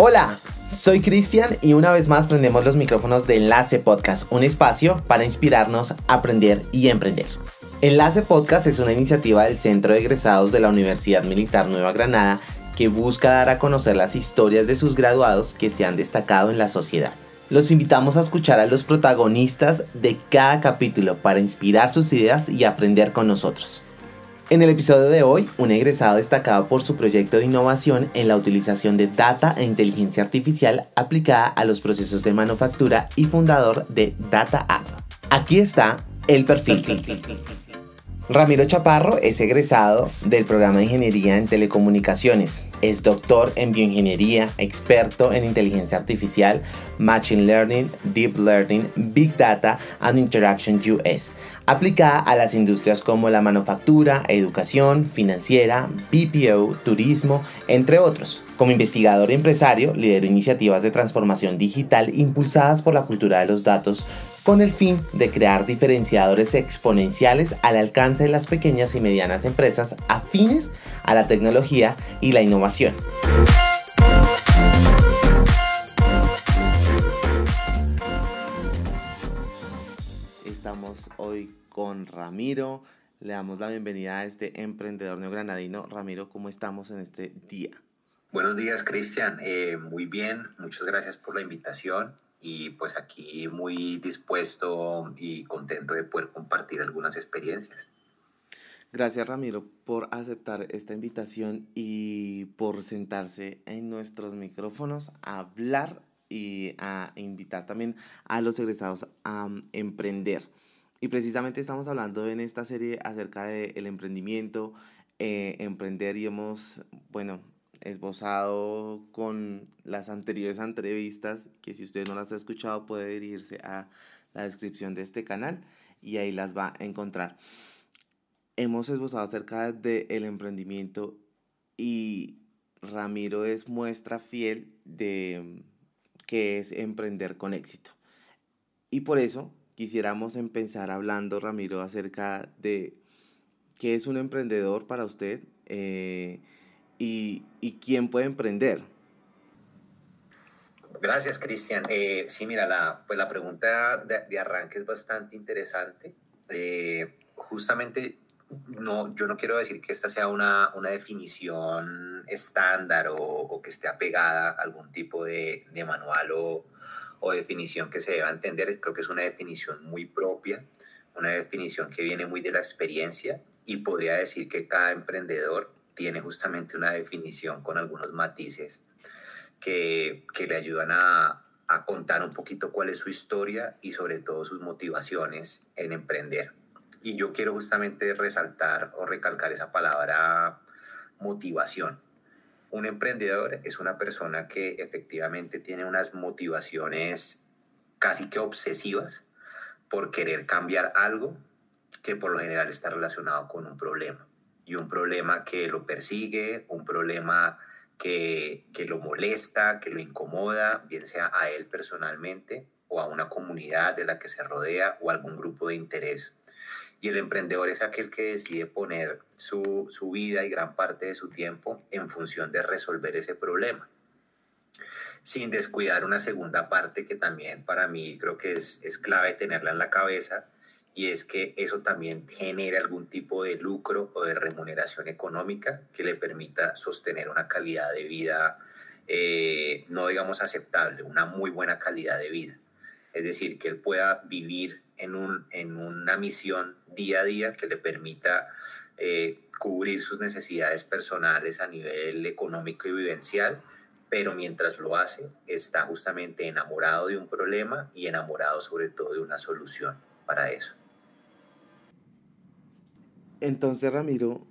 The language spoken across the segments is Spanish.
Hola, soy Cristian y una vez más prendemos los micrófonos de Enlace Podcast, un espacio para inspirarnos, aprender y emprender. Enlace Podcast es una iniciativa del Centro de Egresados de la Universidad Militar Nueva Granada que busca dar a conocer las historias de sus graduados que se han destacado en la sociedad. Los invitamos a escuchar a los protagonistas de cada capítulo para inspirar sus ideas y aprender con nosotros. En el episodio de hoy, un egresado destacado por su proyecto de innovación en la utilización de data e inteligencia artificial aplicada a los procesos de manufactura y fundador de Data App. Aquí está el perfil. Ramiro Chaparro es egresado del programa de Ingeniería en Telecomunicaciones. Es doctor en bioingeniería, experto en inteligencia artificial, Machine Learning, Deep Learning, Big Data and Interaction US, aplicada a las industrias como la manufactura, educación, financiera, BPO, turismo, entre otros. Como investigador y empresario, lideró iniciativas de transformación digital impulsadas por la cultura de los datos con el fin de crear diferenciadores exponenciales al alcance de las pequeñas y medianas empresas afines a la tecnología y la innovación. Estamos hoy con Ramiro. Le damos la bienvenida a este emprendedor neogranadino. Ramiro, ¿cómo estamos en este día? Buenos días, Cristian. Eh, muy bien, muchas gracias por la invitación y pues aquí muy dispuesto y contento de poder compartir algunas experiencias. Gracias Ramiro por aceptar esta invitación y por sentarse en nuestros micrófonos a hablar y a invitar también a los egresados a emprender. Y precisamente estamos hablando en esta serie acerca del emprendimiento, eh, emprender y hemos, bueno, esbozado con las anteriores entrevistas, que si usted no las ha escuchado puede dirigirse a la descripción de este canal y ahí las va a encontrar. Hemos esbozado acerca del emprendimiento y Ramiro es muestra fiel de que es emprender con éxito. Y por eso quisiéramos empezar hablando, Ramiro, acerca de qué es un emprendedor para usted. Eh, y, y quién puede emprender? Gracias, Cristian. Eh, sí, mira, la, pues la pregunta de, arranque es bastante interesante. Eh, justamente, no, yo no quiero decir que esta sea una, una definición estándar o, que esté apegada a algún tipo de, de manual o, o, definición que se deba entender. Creo que es una definición muy propia, una definición que viene muy de la experiencia y podría decir que cada emprendedor tiene justamente una definición con algunos matices que, que le ayudan a, a, contar un poquito cuál es su historia y sobre todo sus motivaciones en emprender. Y yo quiero justamente resaltar o recalcar esa palabra motivación. Un emprendedor es una persona que efectivamente tiene unas motivaciones casi que obsesivas por querer cambiar algo que por lo general está relacionado con un problema y un problema que lo persigue, un problema que, que lo molesta, que lo incomoda, bien sea a él personalmente o a una comunidad de la que se rodea o algún grupo de interés. Y el emprendedor es aquel que decide poner su, su, vida y gran parte de su tiempo en función de resolver ese problema, sin descuidar una segunda parte que también para mí creo que es, es clave tenerla en la cabeza, y es que eso también genere algún tipo de lucro o de remuneración económica que le permita sostener una calidad de vida, eh, no digamos aceptable, una muy buena calidad de vida. Es decir, que él pueda vivir en, un, en una misión día a día que le permita eh, cubrir sus necesidades personales a nivel económico y vivencial, pero mientras lo hace está justamente enamorado de un problema y enamorado sobre todo de una solución para eso. Entonces, Ramiro,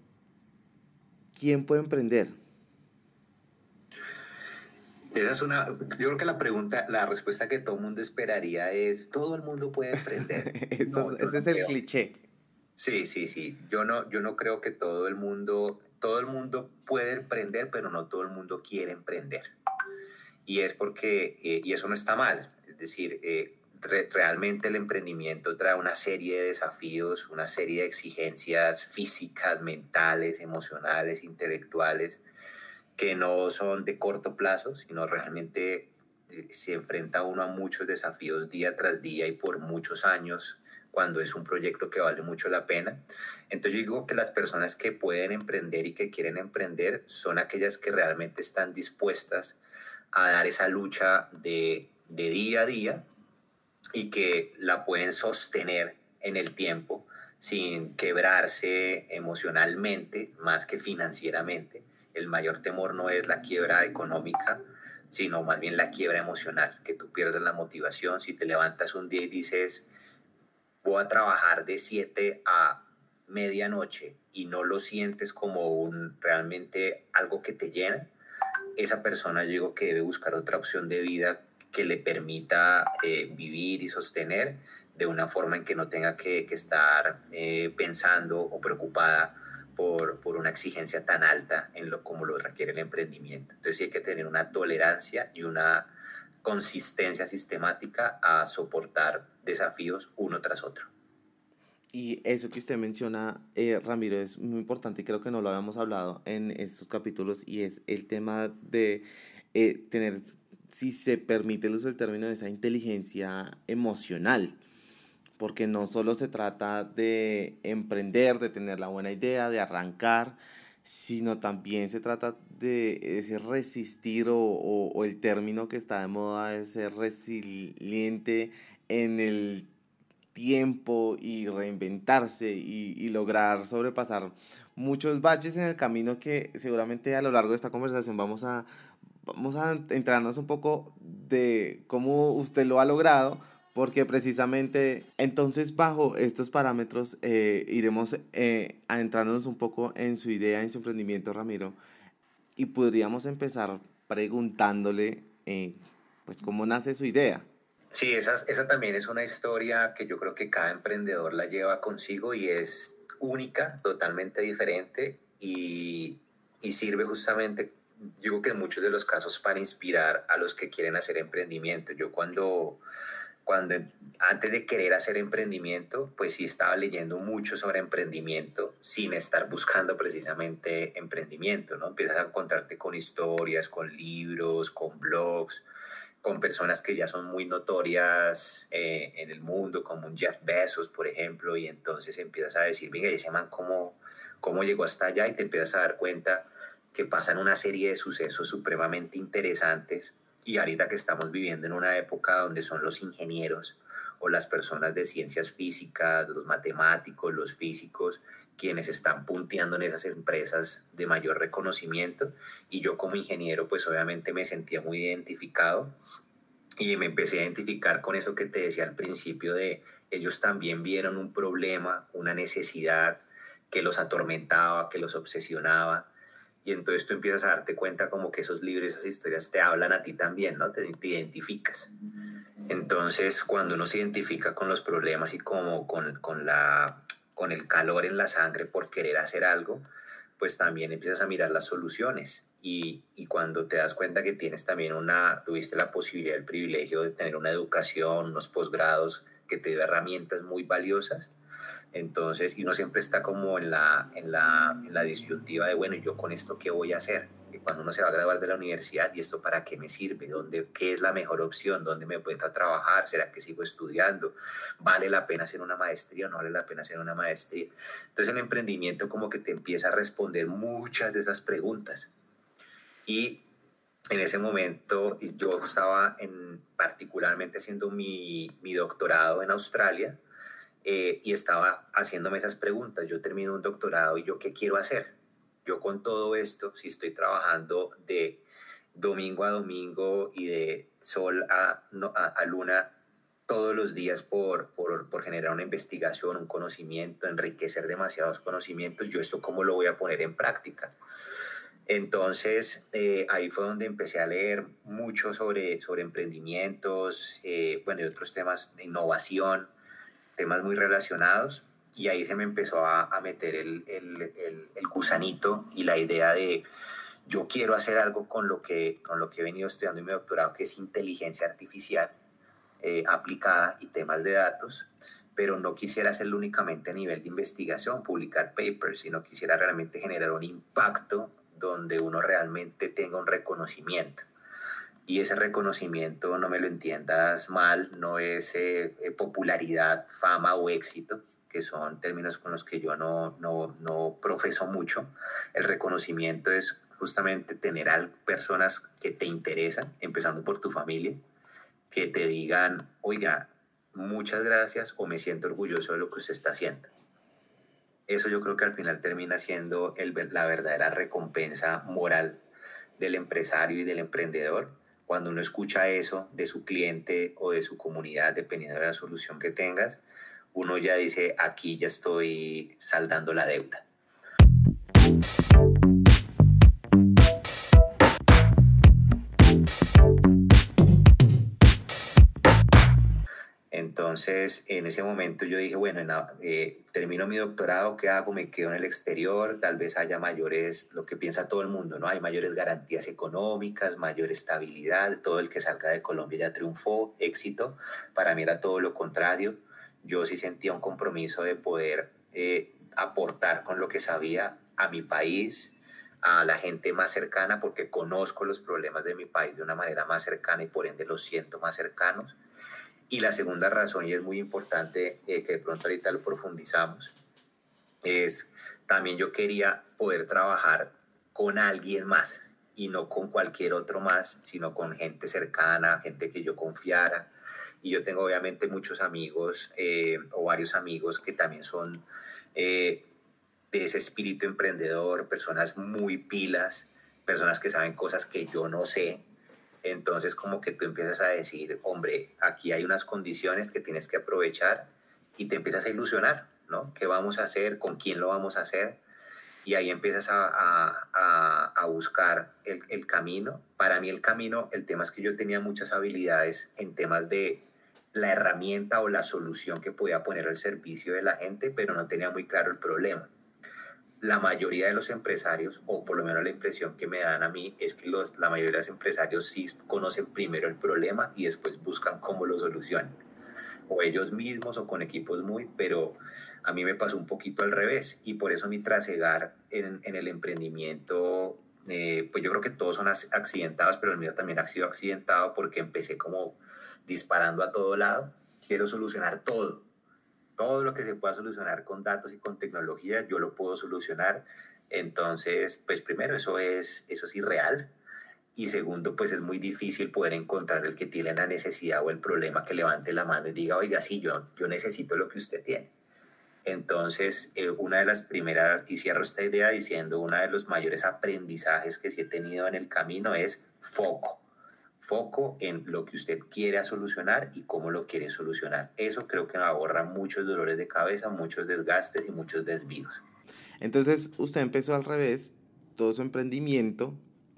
¿quién puede emprender? Esa es una, yo creo que la pregunta, la respuesta que todo el mundo esperaría es, todo el mundo puede emprender. ese es el cliché. Sí, sí, sí. Yo no, yo no creo que todo el mundo, todo el mundo puede emprender, pero no todo el mundo quiere emprender. Y es porque, eh, y eso no está mal. Es decir, eh, realmente el emprendimiento trae una serie de desafíos, una serie de exigencias físicas, mentales, emocionales, intelectuales, que no son de corto plazo, sino realmente eh, se enfrenta uno a muchos desafíos día tras día y por muchos años cuando es un proyecto que vale mucho la pena. Entonces yo digo que las personas que pueden emprender y que quieren emprender son aquellas que realmente están dispuestas a dar esa lucha de, de día a día y que la pueden sostener en el tiempo sin quebrarse emocionalmente más que financieramente. El mayor temor no es la quiebra económica, sino más bien la quiebra emocional, que tú pierdas la motivación si te levantas un día y dices, voy a trabajar de 7 a medianoche y no lo sientes como un realmente algo que te llena, esa persona yo digo que debe buscar otra opción de vida que le permita eh, vivir y sostener de una forma en que no tenga que, estar eh, pensando o preocupada por, por, una exigencia tan alta en lo como lo requiere el emprendimiento. Entonces hay que tener una tolerancia y una consistencia sistemática a soportar desafíos uno tras otro. Y eso que usted menciona, eh, Ramiro, es muy importante y creo que no lo habíamos hablado en estos capítulos y es el tema de eh, tener, si se permite el uso del término, de esa inteligencia emocional porque no solo se trata de emprender, de tener la buena idea, de arrancar, sino también se trata de ese resistir o, o, el término que está de moda es ser resiliente en el tiempo y reinventarse y, y, lograr sobrepasar muchos baches en el camino que seguramente a lo largo de esta conversación vamos a, vamos a entrarnos un poco de cómo usted lo ha logrado, porque precisamente entonces bajo estos parámetros eh, iremos eh, adentrándonos un poco en su idea, en su emprendimiento, Ramiro, y podríamos empezar preguntándole, eh, pues, cómo nace su idea. Sí, esa, esa también es una historia que yo creo que cada emprendedor la lleva consigo y es única, totalmente diferente y, y sirve justamente, digo que en muchos de los casos para inspirar a los que quieren hacer emprendimiento. Yo cuando cuando antes de querer hacer emprendimiento, pues sí estaba leyendo mucho sobre emprendimiento sin estar buscando precisamente emprendimiento, ¿no? Empiezas a encontrarte con historias, con libros, con blogs, con personas que ya son muy notorias eh, en el mundo, como un Jeff Bezos, por ejemplo, y entonces empiezas a decir, venga, ese man, ¿cómo, ¿cómo llegó hasta allá? Y te empiezas a dar cuenta que pasan una serie de sucesos supremamente interesantes y ahorita que estamos viviendo en una época donde son los ingenieros o las personas de ciencias físicas, los matemáticos, los físicos, quienes están punteando en esas empresas de mayor reconocimiento. Y yo como ingeniero, pues obviamente me sentía muy identificado y me empecé a identificar con eso que te decía al principio de ellos también vieron un problema, una necesidad que los atormentaba, que los obsesionaba y entonces tú empiezas a darte cuenta como que esos libros, esas historias te hablan a ti también, ¿no? Te, identificas. Entonces, cuando uno se identifica con los problemas y como con, con, la, con el calor en la sangre por querer hacer algo, pues también empiezas a mirar las soluciones. Y, y, cuando te das cuenta que tienes también una, tuviste la posibilidad, el privilegio de tener una educación, unos posgrados que te dio herramientas muy valiosas, entonces, y uno siempre está como en la, en la, en la disyuntiva de, bueno, ¿yo con esto qué voy a hacer? Y cuando uno se va a graduar de la universidad, ¿y esto para qué me sirve? ¿Dónde, ¿Qué es la mejor opción? ¿Dónde me puedo trabajar? ¿Será que sigo estudiando? ¿Vale la pena hacer una maestría o no vale la pena hacer una maestría? Entonces el emprendimiento como que te empieza a responder muchas de esas preguntas. Y en ese momento yo estaba en, particularmente haciendo mi, mi doctorado en Australia eh, y estaba haciéndome esas preguntas. Yo termino un doctorado y yo qué quiero hacer. Yo con todo esto, si estoy trabajando de domingo a domingo y de sol a, a, luna todos los días por, por, por, generar una investigación, un conocimiento, enriquecer demasiados conocimientos, yo esto cómo lo voy a poner en práctica. Entonces, eh, ahí fue donde empecé a leer mucho sobre, sobre emprendimientos, eh, bueno, y otros temas de innovación, temas muy relacionados y ahí se me empezó a, a meter el, el, el, gusanito y la idea de yo quiero hacer algo con lo que, con lo que he venido estudiando en mi doctorado, que es inteligencia artificial eh, aplicada y temas de datos, pero no quisiera hacerlo únicamente a nivel de investigación, publicar papers, sino quisiera realmente generar un impacto donde uno realmente tenga un reconocimiento. Y ese reconocimiento, no me lo entiendas mal, no es eh, eh, popularidad, fama o éxito, que son términos con los que yo no, no, no profeso mucho. El reconocimiento es justamente tener a personas que te interesan, empezando por tu familia, que te digan, oiga, muchas gracias o me siento orgulloso de lo que usted está haciendo. Eso yo creo que al final termina siendo el, la verdadera recompensa moral del empresario y del emprendedor. Cuando uno escucha eso de su cliente o de su comunidad, dependiendo de la solución que tengas, uno ya dice, aquí ya estoy saldando la deuda. Entonces, en ese momento yo dije, bueno, eh, termino mi doctorado, ¿qué hago? Me quedo en el exterior, tal vez haya mayores, lo que piensa todo el mundo, ¿no? Hay mayores garantías económicas, mayor estabilidad, todo el que salga de Colombia ya triunfó, éxito. Para mí era todo lo contrario. Yo sí sentía un compromiso de poder eh, aportar con lo que sabía a mi país, a la gente más cercana, porque conozco los problemas de mi país de una manera más cercana y por ende los siento más cercanos y la segunda razón, y es muy importante eh, que de pronto ahorita lo profundizamos, es también yo quería poder trabajar con alguien más y no con cualquier otro más, sino con gente cercana, gente que yo confiara. Y yo tengo obviamente muchos amigos eh, o varios amigos que también son eh, de ese espíritu emprendedor, personas muy pilas, personas que saben cosas que yo no sé entonces como que tú empiezas a decir, hombre, aquí hay unas condiciones que tienes que aprovechar y te empiezas a ilusionar, ¿no? ¿Qué vamos a hacer? ¿Con quién lo vamos a hacer? Y ahí empiezas a, a, a, buscar el, el, camino. Para mí el camino, el tema es que yo tenía muchas habilidades en temas de la herramienta o la solución que podía poner al servicio de la gente, pero no tenía muy claro el problema la mayoría de los empresarios, o por lo menos la impresión que me dan a mí, es que los, la mayoría de los empresarios sí conocen primero el problema y después buscan cómo lo solucionan. O ellos mismos o con equipos muy, pero a mí me pasó un poquito al revés y por eso mi trasegar en, en el emprendimiento, eh, pues yo creo que todos son accidentados, pero el mío también ha sido accidentado porque empecé como disparando a todo lado, quiero solucionar todo todo lo que se pueda solucionar con datos y con tecnología, yo lo puedo solucionar. Entonces, pues primero, eso es, eso es irreal. Y segundo, pues es muy difícil poder encontrar el que tiene la necesidad o el problema que levante la mano y diga, oiga, sí, yo, yo necesito lo que usted tiene. Entonces, eh, una de las primeras, y cierro esta idea diciendo, uno de los mayores aprendizajes que sí he tenido en el camino es foco foco en lo que usted quiere solucionar y cómo lo quiere solucionar. Eso creo que ahorra muchos dolores de cabeza, muchos desgastes y muchos desvíos. Entonces, usted empezó al revés, todo su emprendimiento,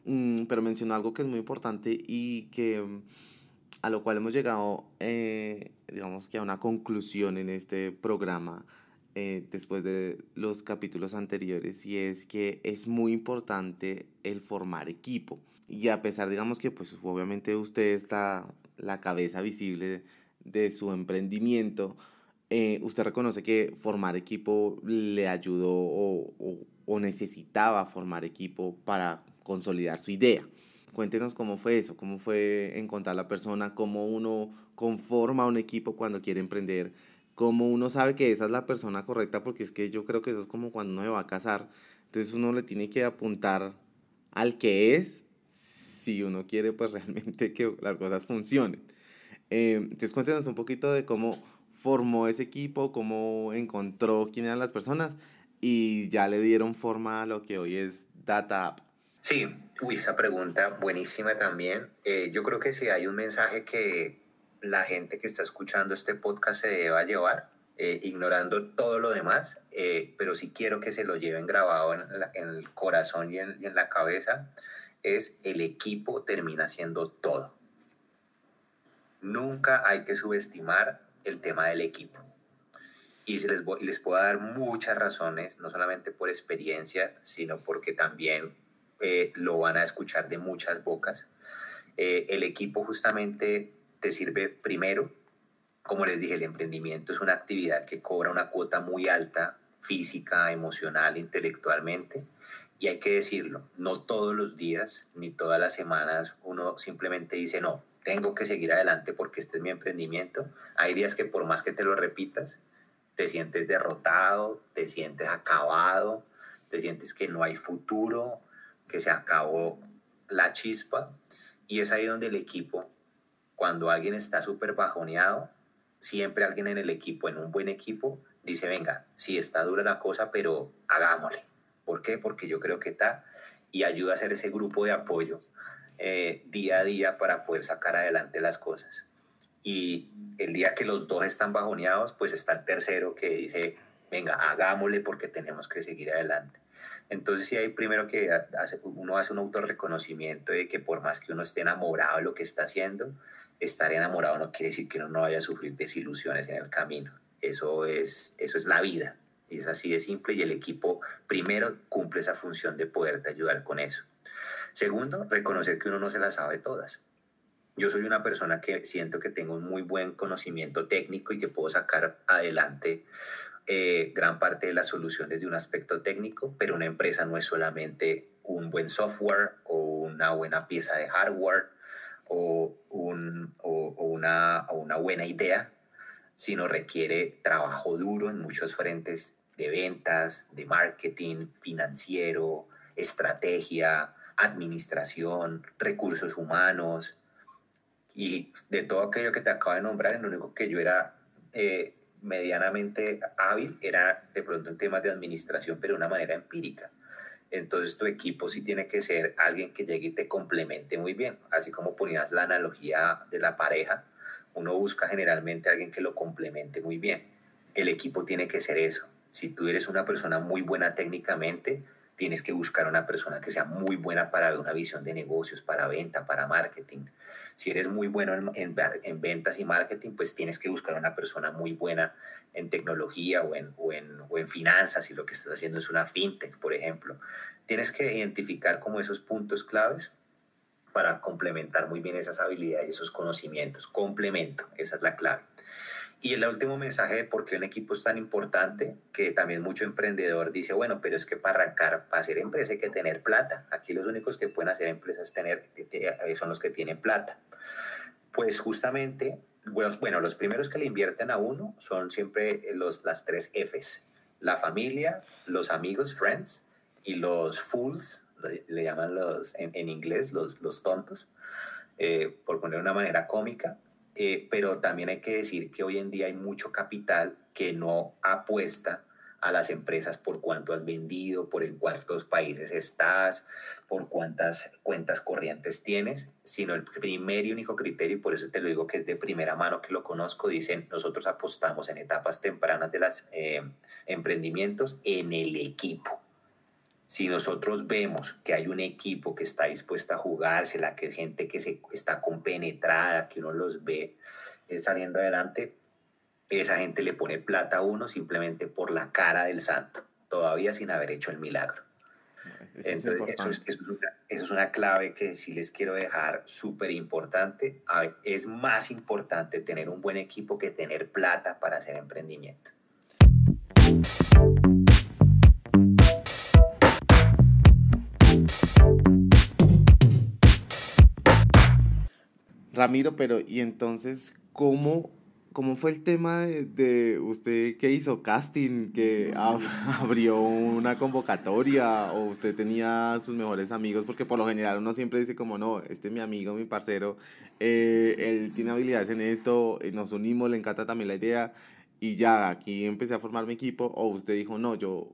mm, pero mencionó algo que es muy importante y que mm, a lo cual hemos llegado, eh, digamos que a una conclusión en este programa eh, después de los capítulos anteriores y es que es muy importante el formar equipo. Y a pesar, digamos que pues obviamente usted está la cabeza visible de, su emprendimiento, eh, usted reconoce que formar equipo le ayudó o, o, necesitaba formar equipo para consolidar su idea. Cuéntenos cómo fue eso, cómo fue encontrar la persona, cómo uno conforma un equipo cuando quiere emprender, cómo uno sabe que esa es la persona correcta, porque es que yo creo que eso es como cuando uno se va a casar. Entonces uno le tiene que apuntar al que es si uno quiere pues realmente que las cosas funcionen. Eh, entonces cuéntenos un poquito de cómo formó ese equipo, cómo encontró quién eran las personas y ya le dieron forma a lo que hoy es Data App. Sí, uy, esa pregunta buenísima también. Eh, yo creo que si hay un mensaje que la gente que está escuchando este podcast se deba llevar, eh, ignorando todo lo demás, pero sí quiero que se lo lleven grabado en, el corazón y en la cabeza, es el equipo termina siendo todo. Nunca hay que subestimar el tema del equipo. Y les, les puedo dar muchas razones, no solamente por experiencia, sino porque también eh, lo van a escuchar de muchas bocas. Eh, el equipo justamente te sirve primero, como les dije, el emprendimiento es una actividad que cobra una cuota muy alta física, emocional, intelectualmente. Y hay que decirlo, no todos los días ni todas las semanas uno simplemente dice, no, tengo que seguir adelante porque este es mi emprendimiento. Hay días que por más que te lo repitas, te sientes derrotado, te sientes acabado, te sientes que no hay futuro, que se acabó la chispa. Y es ahí donde el equipo, cuando alguien está súper bajoneado, siempre alguien en el equipo, en un buen equipo, dice, venga, sí está dura la cosa, pero hagámosle. ¿Por qué? Porque yo creo que está y ayuda a hacer ese grupo de apoyo eh, día a día para poder sacar adelante las cosas. Y el día que los dos están bajoneados, pues está el tercero que dice, venga, hagámosle porque tenemos que seguir adelante. Entonces, sí hay primero que hace, uno hace un autorreconocimiento de que por más que uno esté enamorado de lo que está haciendo, estar enamorado no quiere decir que uno no vaya a sufrir desilusiones en el camino. Eso es, eso es la vida. Es así de simple y el equipo primero cumple esa función de poderte ayudar con eso. Segundo, reconocer que uno no se las sabe todas. Yo soy una persona que siento que tengo un muy buen conocimiento técnico y que puedo sacar adelante eh, gran parte de la solución desde un aspecto técnico, pero una empresa no es solamente un buen software o una buena pieza de hardware o, un, o, una, o una buena idea, sino requiere trabajo duro en muchos frentes de ventas, de marketing, financiero, estrategia, administración, recursos humanos, y de todo aquello que te acabo de nombrar, lo único que yo era eh, medianamente hábil era de pronto en temas de administración, pero de una manera empírica. Entonces tu equipo sí tiene que ser alguien que llegue y te complemente muy bien. Así como ponías la analogía de la pareja, uno busca generalmente alguien que lo complemente muy bien. El equipo tiene que ser eso. Si tú eres una persona muy buena técnicamente, tienes que buscar una persona que sea muy buena para una visión de negocios, para venta, para marketing. Si eres muy bueno en, en, ventas y marketing, pues tienes que buscar una persona muy buena en tecnología o en, o en, o en finanzas, y lo que estás haciendo es una fintech, por ejemplo. Tienes que identificar como esos puntos claves para complementar muy bien esas habilidades y esos conocimientos. Complemento, esa es la clave. Y el último mensaje de por qué un equipo es tan importante, que también mucho emprendedor dice, bueno, pero es que para arrancar, para hacer empresa hay que tener plata. Aquí los únicos que pueden hacer empresas tener, eh, son los que tienen plata. Pues justamente, bueno, bueno, los primeros que le invierten a uno son siempre los, las tres Fs. La familia, los amigos, friends, y los fools, le, llaman los, en, inglés, los, los tontos, eh, por poner una manera cómica eh, pero también hay que decir que hoy en día hay mucho capital que no apuesta a las empresas por cuánto has vendido, por en cuántos países estás, por cuántas cuentas corrientes tienes, sino el primer y único criterio, y por eso te lo digo que es de primera mano que lo conozco, dicen, nosotros apostamos en etapas tempranas de los eh, emprendimientos en el equipo. Si nosotros vemos que hay un equipo que está dispuesto a jugársela, que es gente que se, está compenetrada, que uno los ve eh, saliendo adelante, esa gente le pone plata a uno simplemente por la cara del santo, todavía sin haber hecho el milagro. Entonces, eso es, eso, es una, clave que sí les quiero dejar súper importante. Es más importante tener un buen equipo que tener plata para hacer emprendimiento. Ramiro, pero ¿y entonces cómo, cómo fue el tema de, usted que hizo casting, que abrió una convocatoria o usted tenía sus mejores amigos? Porque por lo general uno siempre dice como, no, este es mi amigo, mi parcero, eh, él tiene habilidades en esto, eh, nos unimos, le encanta también la idea y ya aquí empecé a formar mi equipo o usted dijo, no, yo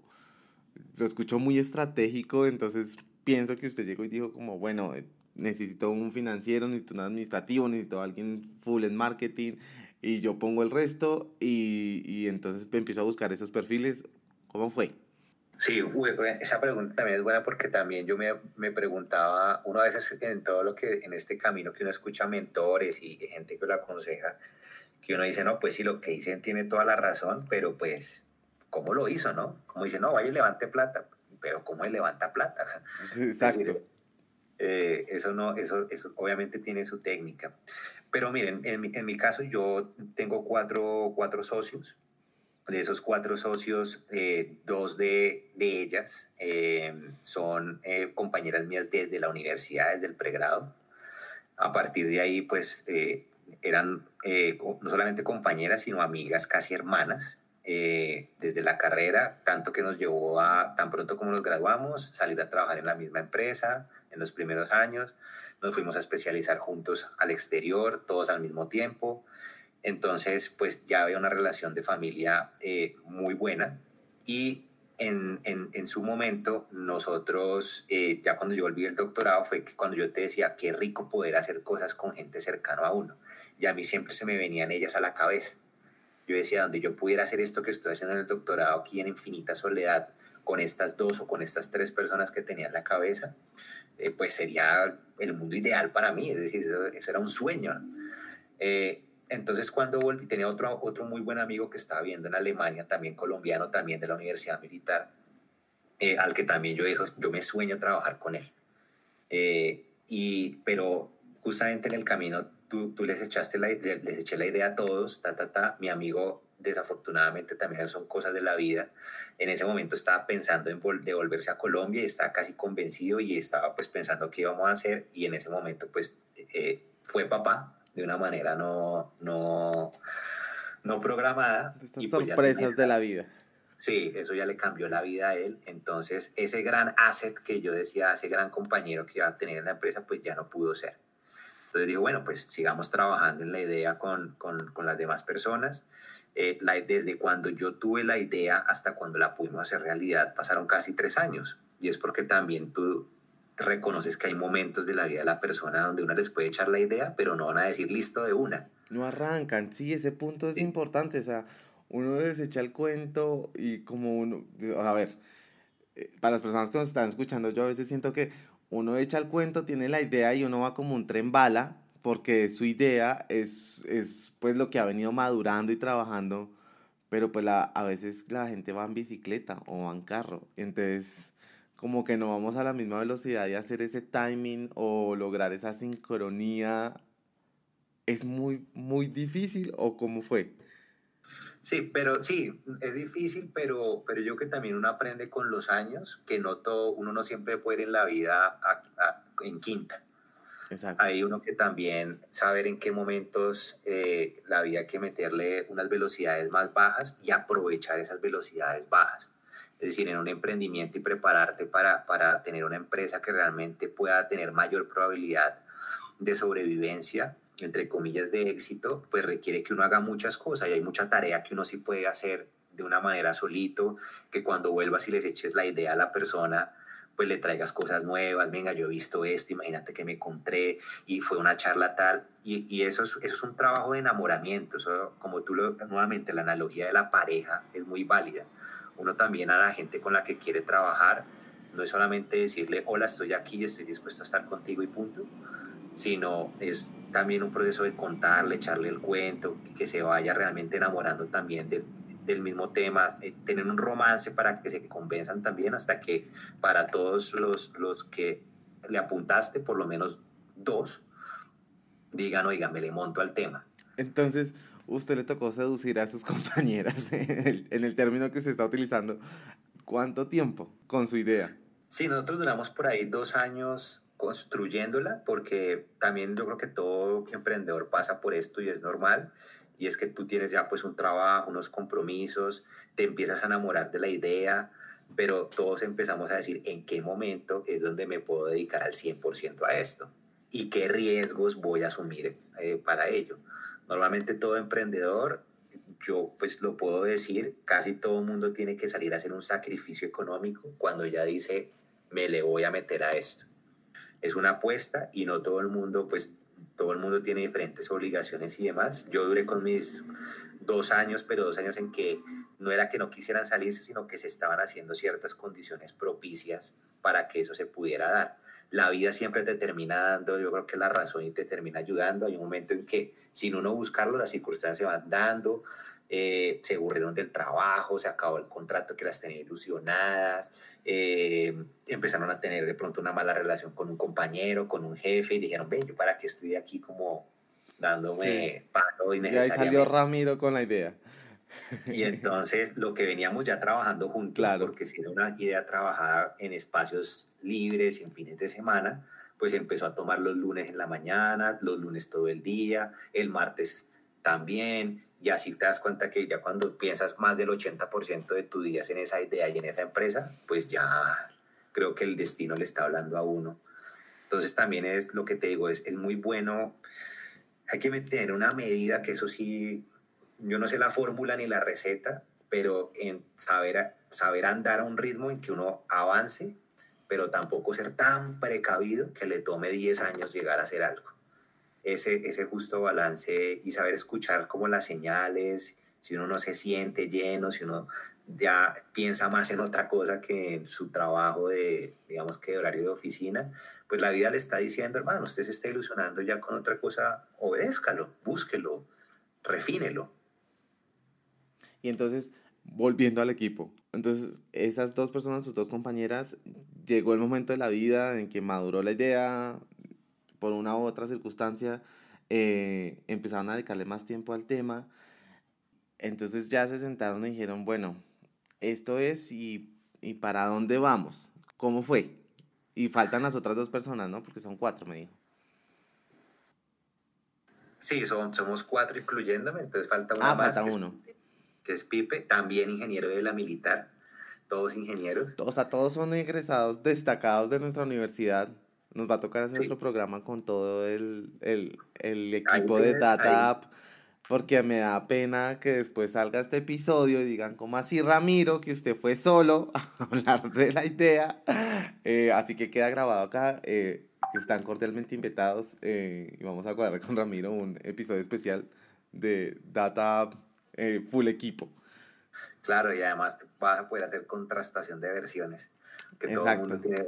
lo escucho muy estratégico, entonces pienso que usted llegó y dijo como, bueno, necesito un financiero, necesito un administrativo, necesito alguien full en marketing y yo pongo el resto y, y entonces empiezo a buscar esos perfiles. ¿Cómo fue? Sí, esa pregunta también es buena porque también yo me, me, preguntaba, uno a veces en todo lo que, en este camino que uno escucha mentores y gente que lo aconseja, que uno dice, no, pues sí, lo que dicen tiene toda la razón, pero pues, ¿cómo lo hizo, no? Como dice, no, vaya y levante plata, pero ¿cómo él levanta plata? Exacto. Eh, eso no, eso, eso obviamente tiene su técnica. Pero miren, en mi, en mi caso yo tengo cuatro, cuatro socios de esos cuatro socios, eh, dos de, de ellas son compañeras mías desde la universidad, desde el pregrado. A partir de ahí, pues eran no solamente compañeras, sino amigas, casi hermanas. Desde la carrera, tanto que nos llevó a, tan pronto como nos graduamos, salir a trabajar en la misma empresa en los primeros años. Nos fuimos a especializar juntos al exterior, todos al mismo tiempo. Entonces, pues ya había una relación de familia eh, muy buena y en, en, en su momento nosotros, eh, ya cuando yo volví el doctorado, fue cuando yo te decía, qué rico poder hacer cosas con gente cercana a uno. Y a mí siempre se me venían ellas a la cabeza. Yo decía, donde yo pudiera hacer esto que estoy haciendo en el doctorado aquí en Infinita Soledad, con estas dos o con estas tres personas que tenía en la cabeza, eh, pues sería el mundo ideal para mí, es decir, eso, era un sueño. Eh, entonces cuando volví, tenía otro, otro muy buen amigo que estaba viendo en Alemania, también colombiano, también de la Universidad Militar, eh, al que también yo dije, yo me sueño trabajar con él. Eh, y, pero justamente en el camino tú, tú les echaste la, les eché la idea a todos, ta, ta, ta, mi amigo desafortunadamente también son cosas de la vida. En ese momento estaba pensando en devolverse a Colombia y estaba casi convencido y estaba pues pensando qué íbamos a hacer y en ese momento pues eh, fue papá de una manera no, no, no programada. y pues sorpresas de la vida. Sí, eso ya le cambió la vida a él. Entonces, ese gran asset que yo decía, ese gran compañero que iba a tener en la empresa, pues ya no pudo ser. Entonces dijo, bueno, pues sigamos trabajando en la idea con, con, con las demás personas. Eh, la, desde cuando yo tuve la idea hasta cuando la pudimos hacer realidad, pasaron casi tres años. Y es porque también tú reconoces que hay momentos de la vida de la persona donde uno les puede echar la idea, pero no van a decir listo de una. No arrancan, sí, ese punto es importante, o sea, uno desecha el cuento y como uno, a ver, eh, para las personas que nos están escuchando, yo a veces siento que uno echa el cuento, tiene la idea y uno va como un tren bala, porque su idea es, es pues lo que ha venido madurando y trabajando, pero pues la, a veces la gente va en bicicleta o va en carro, entonces como que no vamos a la misma velocidad y hacer ese timing o lograr esa sincronía es muy, muy difícil o cómo fue? Sí, pero sí, es difícil, pero, pero yo que también uno aprende con los años, que no todo, uno no siempre puede en la vida en quinta. Exacto. Hay uno que también saber en qué momentos eh, la vida hay que meterle unas velocidades más bajas y aprovechar esas velocidades bajas es decir, en un emprendimiento y prepararte para, para tener una empresa que realmente pueda tener mayor probabilidad de sobrevivencia, entre comillas, de éxito, pues requiere que uno haga muchas cosas y hay mucha tarea que uno sí puede hacer de una manera solito, que cuando vuelvas y les eches la idea a la persona, pues le traigas cosas nuevas, venga, yo he visto esto, imagínate que me encontré y fue una charla tal, y, y eso, es, eso es un trabajo de enamoramiento, eso, como tú lo, nuevamente, la analogía de la pareja es muy válida. Uno también a la gente con la que quiere trabajar, no es solamente decirle, hola, estoy aquí y estoy dispuesto a estar contigo y punto, sino es también un proceso de contarle, echarle el cuento, que se vaya realmente enamorando también del, del mismo tema, eh, tener un romance para que se convenzan también hasta que para todos los, los que le apuntaste, por lo menos dos, digan, oigan, me le monto al tema. Entonces, usted le tocó seducir a sus compañeras en el, término que usted está utilizando. ¿Cuánto tiempo con su idea? Sí, nosotros duramos por ahí dos años construyéndola, porque también yo creo que todo emprendedor pasa por esto y es normal. Y es que tú tienes ya pues un trabajo, unos compromisos, te empiezas a enamorar de la idea, pero todos empezamos a decir en qué momento es donde me puedo dedicar al 100% a esto y qué riesgos voy a asumir eh, para ello. Normalmente todo emprendedor, yo pues lo puedo decir, casi todo mundo tiene que salir a hacer un sacrificio económico cuando ya dice, me le voy a meter a esto. Es una apuesta y no todo el mundo, pues todo el mundo tiene diferentes obligaciones y demás. Yo duré con mis dos años, pero dos años en que no era que no quisieran salirse, sino que se estaban haciendo ciertas condiciones propicias para que eso se pudiera dar la vida siempre te termina dando, yo creo que la razón y te termina ayudando. Hay un momento en que sin uno buscarlo, las circunstancias se van dando, eh, se aburrieron del trabajo, se acabó el contrato que las tenía ilusionadas, eh, empezaron a tener de pronto una mala relación con un compañero, con un jefe y dijeron, ven, yo para qué estoy aquí como dándome palo innecesariamente. Y ahí salió Ramiro con la idea. Y entonces lo que veníamos ya trabajando juntos, porque si era una idea trabajada en espacios libres y en fines de semana, pues empezó a tomar los lunes en la mañana, los lunes todo el día, el martes también, y así te das cuenta que ya cuando piensas más del 80% de tu día en esa idea y en esa empresa, pues ya creo que el destino le está hablando a uno. Entonces también es lo que te digo, es, es muy bueno, hay que tener una medida que eso sí, yo no sé la fórmula ni la receta, pero en saber, saber andar a un ritmo en que uno avance pero tampoco ser tan precavido que le tome 10 años llegar a hacer algo. Ese, ese justo balance y saber escuchar como las señales, si uno no se siente lleno, si uno ya piensa más en otra cosa que en su trabajo de, digamos que de horario de oficina, pues la vida le está diciendo, hermano, usted se está ilusionando ya con otra cosa, obedézcalo, búsquelo, refínelo. Y entonces, volviendo al equipo, entonces esas dos personas, sus dos compañeras, llegó el momento de la vida en que maduró la idea, por una u otra circunstancia, eh, empezaron a dedicarle más tiempo al tema. Entonces ya se sentaron y dijeron, bueno, esto es y, y para dónde vamos, cómo fue. Y faltan las otras dos personas, ¿no? Porque son cuatro, me dijo. Sí, son, somos cuatro incluyéndome, entonces falta uno ah, más. Falta uno. que es Pipe, también ingeniero de la militar todos ingenieros. O sea, todos son egresados destacados de nuestra universidad. Nos va a tocar hacer nuestro programa con todo el, el, el equipo de Data App, porque me da pena que después salga este episodio y digan, ¿cómo así Ramiro, que usted fue solo a hablar de la idea? Eh, así que queda grabado acá. Eh, están cordialmente invitados eh, y vamos a cuadrar con Ramiro un episodio especial de Data Full Equipo. Claro, y además vas a poder hacer contrastación de versiones. Que todo el mundo tiene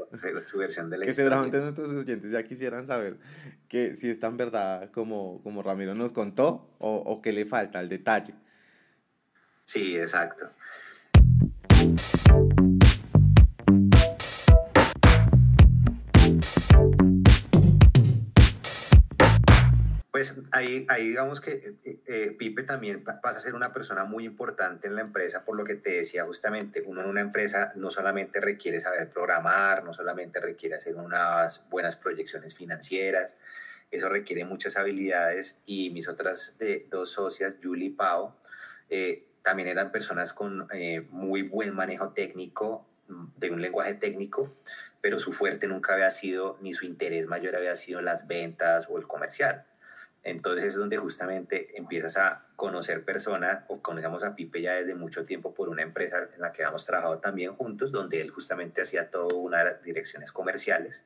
su versión de la que seguramente nuestros oyentes ya quisieran saber que si es tan verdad como, como Ramiro nos contó o, o qué le falta, el detalle. Sí, exacto. Pues ahí, ahí digamos que eh, eh, Pipe también pasa a ser una persona muy importante en la empresa, por lo que te decía justamente, uno en una empresa no solamente requiere saber programar, no solamente requiere hacer unas buenas proyecciones financieras, eso requiere muchas habilidades y mis otras de, dos socias, Julie y Pau, eh, también eran personas con muy buen manejo técnico, mm, de un lenguaje técnico, pero su fuerte nunca había sido, ni su interés mayor había sido las ventas o el comercial. Entonces es donde justamente empiezas a conocer personas, o conocemos a Pipe ya desde mucho tiempo por una empresa en la que hemos trabajado también juntos, donde él justamente hacía todo una de las direcciones comerciales.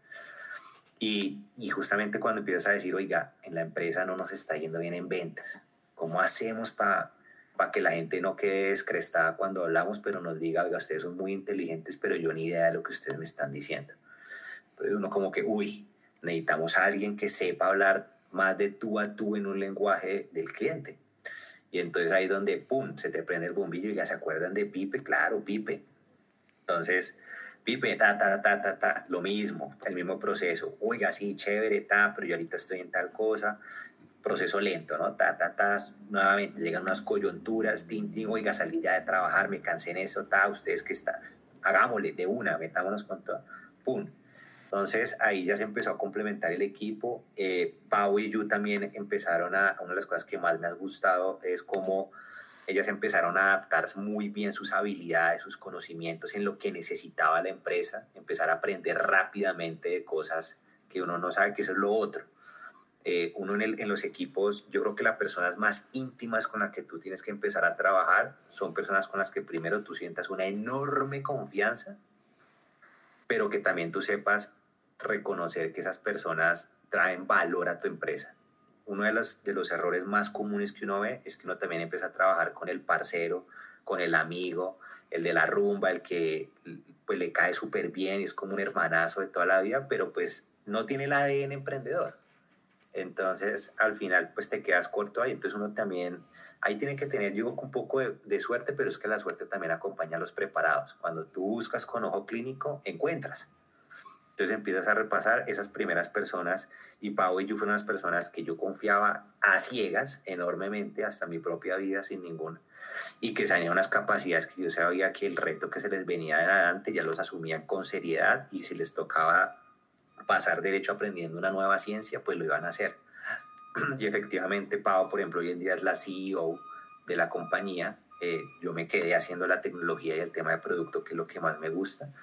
Y, y justamente cuando empiezas a decir, oiga, en la empresa no nos está yendo bien en ventas, ¿cómo hacemos para para que la gente no quede descrestada cuando hablamos, pero nos diga, oiga, ustedes son muy inteligentes, pero yo ni idea de lo que ustedes me están diciendo. Entonces uno como que, uy, necesitamos a alguien que sepa hablar más de tú a tú en un lenguaje del cliente. Y entonces ahí donde, ¡pum!, se te prende el bombillo y ya se acuerdan de Pipe, claro, Pipe. Entonces, Pipe, ta, ta, ta, ta, ta, lo mismo, el mismo proceso. Oiga, sí, chévere, ta, pero yo ahorita estoy en tal cosa. Proceso lento, ¿no? Ta, ta, ta, nuevamente llegan unas coyunturas, tin, oiga, salí ya de trabajar, me cansé en eso, ta, ustedes que están, hagámosle de una, metámonos con todo, pum entonces ahí ya se empezó a complementar el equipo. Eh, Pau y yo también empezaron a, una de las cosas que más me ha gustado es cómo ellas empezaron a adaptar muy bien sus habilidades, sus conocimientos en lo que necesitaba la empresa, empezar a aprender rápidamente de cosas que uno no sabe que eso es lo otro. Eh, uno en, en, los equipos, yo creo que las personas más íntimas con las que tú tienes que empezar a trabajar son personas con las que primero tú sientas una enorme confianza, pero que también tú sepas reconocer que esas personas traen valor a tu empresa. Uno de los, de los errores más comunes que uno ve es que uno también empieza a trabajar con el parcero, con el amigo, el de la rumba, el que pues le cae súper bien y es como un hermanazo de toda la vida, pero pues no tiene el ADN emprendedor. Entonces, al final, pues te quedas corto ahí. Entonces, uno también, ahí tiene que tener, yo un poco de, de, suerte, pero es que la suerte también acompaña a los preparados. Cuando tú buscas con ojo clínico, encuentras. Entonces empiezas a repasar esas primeras personas y Pau y yo fueron las personas que yo confiaba a ciegas enormemente hasta mi propia vida sin ninguna y que tenían unas capacidades que yo sabía que el reto que se les venía adelante ya los asumían con seriedad y si les tocaba pasar derecho aprendiendo una nueva ciencia, pues lo iban a hacer. Y efectivamente Pau, por ejemplo, hoy en día es la CEO de la compañía eh, yo me quedé haciendo la tecnología y el tema de producto, que es lo que más me gusta,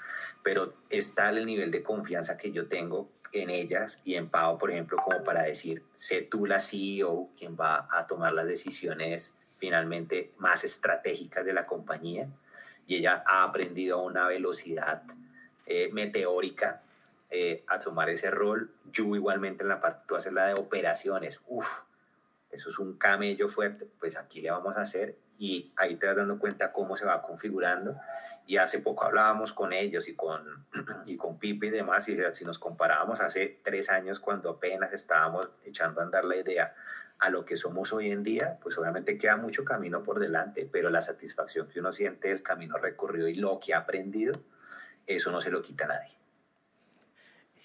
pero está el nivel de confianza que yo tengo en ellas y en Pau, por ejemplo, como para decir, sé tú la CEO, quien va a tomar las decisiones finalmente más estratégicas de la compañía, y ella ha aprendido a una velocidad eh, meteórica eh, a tomar ese rol. Yo igualmente en la parte, tú haces la de operaciones, uff, eso es un camello fuerte, pues aquí le vamos a hacer y ahí te vas dando cuenta cómo se va configurando. Y hace poco hablábamos con ellos y con, y con Pipe y demás, y si nos comparábamos hace tres años cuando apenas estábamos echando a andar la idea a lo que somos hoy en día, pues obviamente queda mucho camino por delante, pero la satisfacción que uno siente del camino recorrido y lo que ha aprendido, eso no se lo quita a nadie.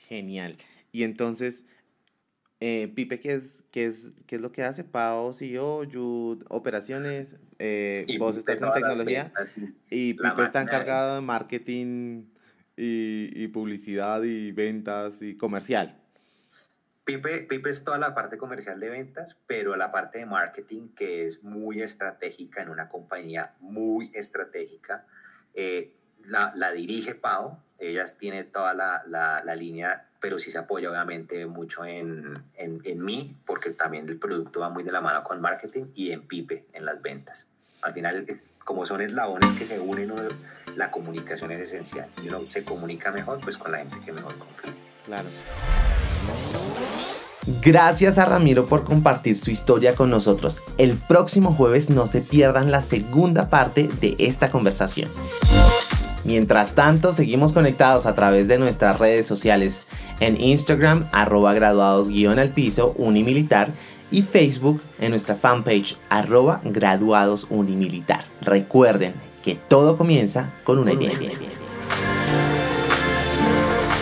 Genial. Y entonces, eh, Pipe, ¿qué es, qué, es, ¿qué es lo que hace? Pao, CEO, Jude, operaciones, eh, vos estás en tecnología y Pipe está encargado de marketing y, y, publicidad y ventas y comercial. Pipe, Pipe es toda la parte comercial de ventas, pero la parte de marketing que es muy estratégica en una compañía muy estratégica, eh, la, la, dirige Pau, ella tiene toda la, la, la línea pero sí se apoya obviamente mucho en, en, en, mí, porque también el producto va muy de la mano con marketing y en Pipe, en las ventas. Al final, como son eslabones que se unen, la comunicación es esencial. Y uno se comunica mejor pues con la gente que mejor confía. Claro. Gracias a Ramiro por compartir su historia con nosotros. El próximo jueves no se pierdan la segunda parte de esta conversación. Mientras tanto, seguimos conectados a través de nuestras redes sociales en Instagram, arroba graduados guion al piso unimilitar y Facebook en nuestra fanpage arroba graduados unimilitar. Recuerden que todo comienza con una idea.